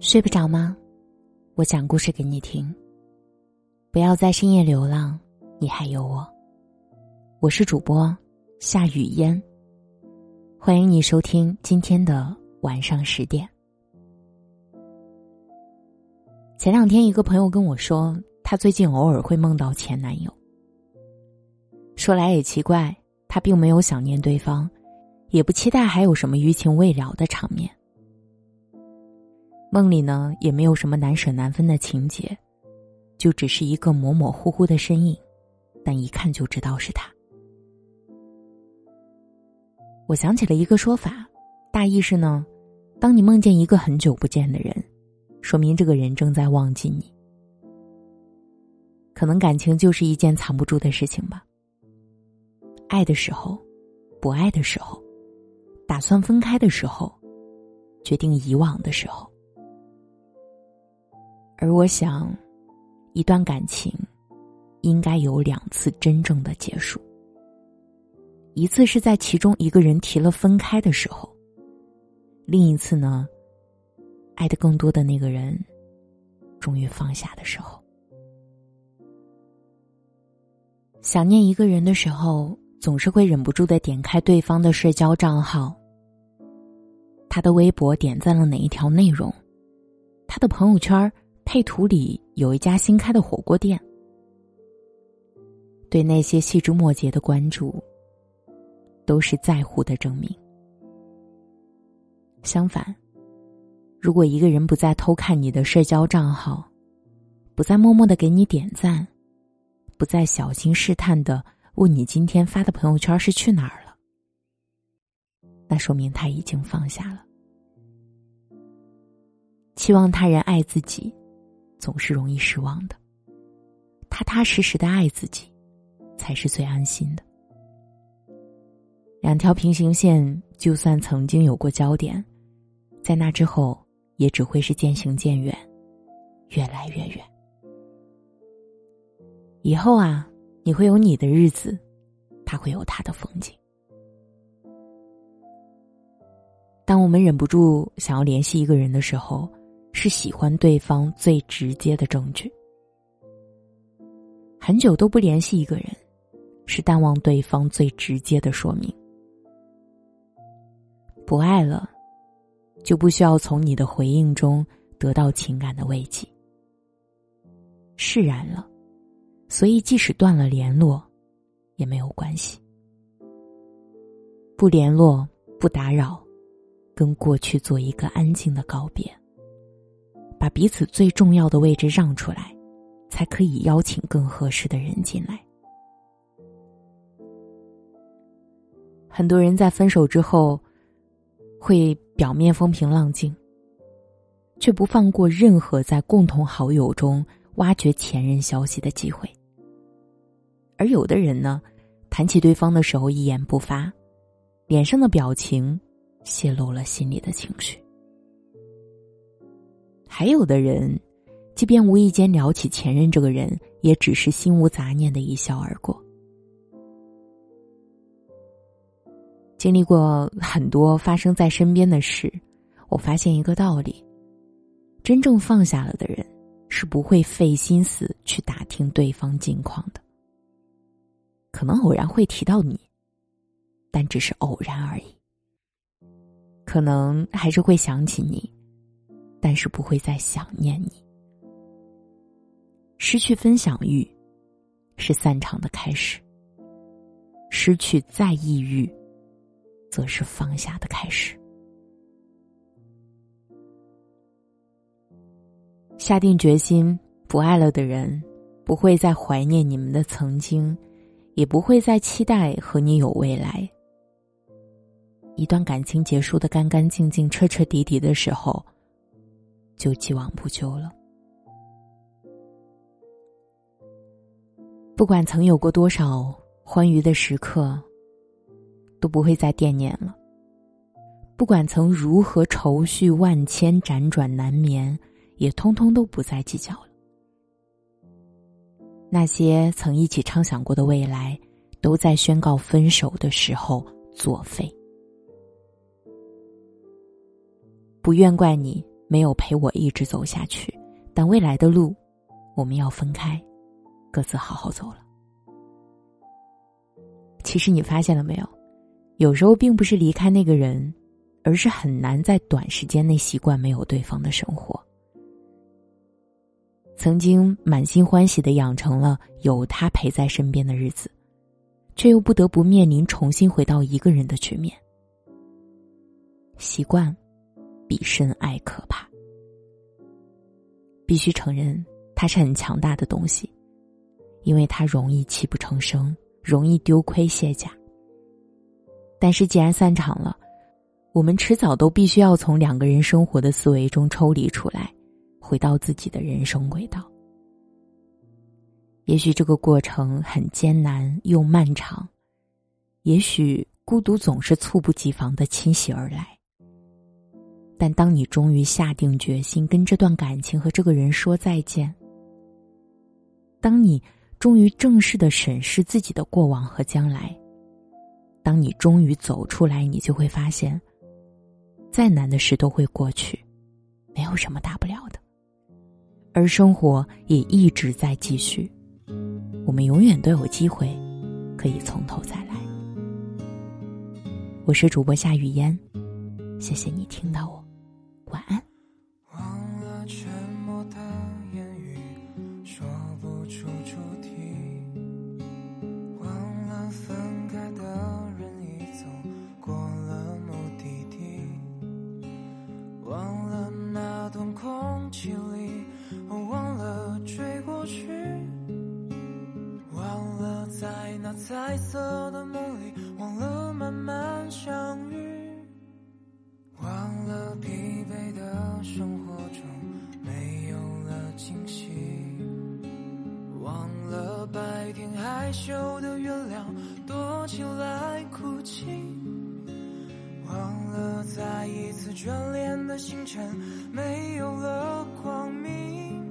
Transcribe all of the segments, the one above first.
睡不着吗？我讲故事给你听。不要在深夜流浪，你还有我。我是主播夏雨嫣，欢迎你收听今天的晚上十点。前两天，一个朋友跟我说，他最近偶尔会梦到前男友。说来也奇怪，他并没有想念对方，也不期待还有什么余情未了的场面。梦里呢，也没有什么难舍难分的情节，就只是一个模模糊糊的身影，但一看就知道是他。我想起了一个说法，大意是呢，当你梦见一个很久不见的人，说明这个人正在忘记你。可能感情就是一件藏不住的事情吧。爱的时候，不爱的时候，打算分开的时候，决定遗忘的时候。而我想，一段感情应该有两次真正的结束。一次是在其中一个人提了分开的时候，另一次呢，爱的更多的那个人终于放下的时候。想念一个人的时候，总是会忍不住的点开对方的社交账号，他的微博点赞了哪一条内容，他的朋友圈配图里有一家新开的火锅店，对那些细枝末节的关注，都是在乎的证明。相反，如果一个人不再偷看你的社交账号，不再默默的给你点赞，不再小心试探的问你今天发的朋友圈是去哪儿了，那说明他已经放下了。期望他人爱自己。总是容易失望的。踏踏实实的爱自己，才是最安心的。两条平行线，就算曾经有过交点，在那之后，也只会是渐行渐远，越来越远。以后啊，你会有你的日子，他会有他的风景。当我们忍不住想要联系一个人的时候。是喜欢对方最直接的证据。很久都不联系一个人，是淡忘对方最直接的说明。不爱了，就不需要从你的回应中得到情感的慰藉。释然了，所以即使断了联络，也没有关系。不联络，不打扰，跟过去做一个安静的告别。把彼此最重要的位置让出来，才可以邀请更合适的人进来。很多人在分手之后，会表面风平浪静，却不放过任何在共同好友中挖掘前任消息的机会。而有的人呢，谈起对方的时候一言不发，脸上的表情泄露了心里的情绪。还有的人，即便无意间聊起前任这个人，也只是心无杂念的一笑而过。经历过很多发生在身边的事，我发现一个道理：真正放下了的人，是不会费心思去打听对方近况的。可能偶然会提到你，但只是偶然而已。可能还是会想起你。但是不会再想念你。失去分享欲，是散场的开始；失去在意欲，则是放下的开始。下定决心不爱了的人，不会再怀念你们的曾经，也不会再期待和你有未来。一段感情结束的干干净净、彻彻底底的时候。就既往不咎了。不管曾有过多少欢愉的时刻，都不会再惦念了；不管曾如何愁绪万千、辗转难眠，也通通都不再计较了。那些曾一起畅想过的未来，都在宣告分手的时候作废。不愿怪你。没有陪我一直走下去，但未来的路，我们要分开，各自好好走了。其实你发现了没有？有时候并不是离开那个人，而是很难在短时间内习惯没有对方的生活。曾经满心欢喜的养成了有他陪在身边的日子，却又不得不面临重新回到一个人的局面。习惯，比深爱可怕。必须承认，它是很强大的东西，因为它容易泣不成声，容易丢盔卸甲。但是既然散场了，我们迟早都必须要从两个人生活的思维中抽离出来，回到自己的人生轨道。也许这个过程很艰难又漫长，也许孤独总是猝不及防的侵袭而来。但当你终于下定决心跟这段感情和这个人说再见，当你终于正式的审视自己的过往和将来，当你终于走出来，你就会发现，再难的事都会过去，没有什么大不了的，而生活也一直在继续，我们永远都有机会可以从头再来。我是主播夏雨嫣，谢谢你听到我。晚安。害羞的月亮躲起来哭泣，忘了再一次眷恋的星辰没有了光明，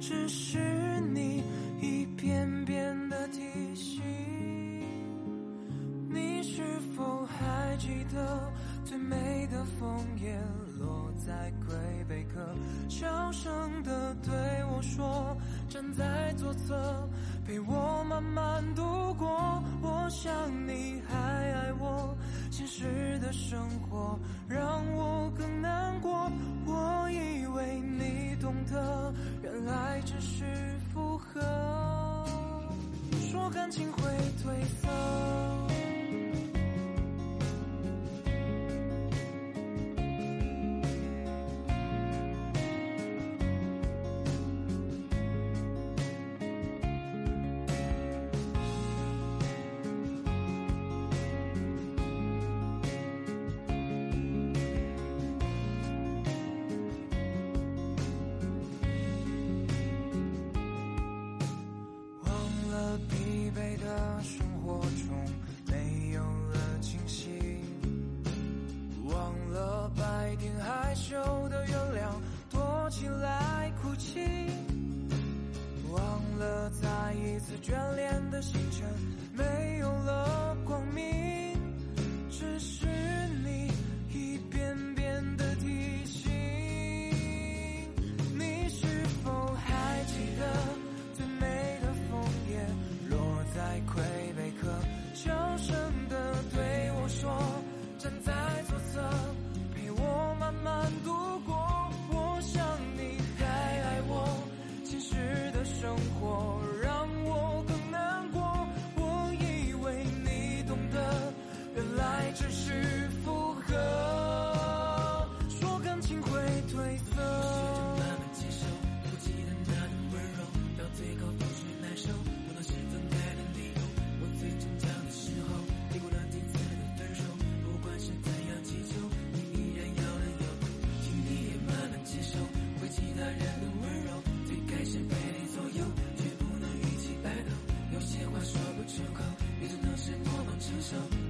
只是你一遍遍的提醒，你是否还记得？最美的枫叶落在魁北克，小声的对我说：“站在左侧，陪我慢慢度过。”我想你还 some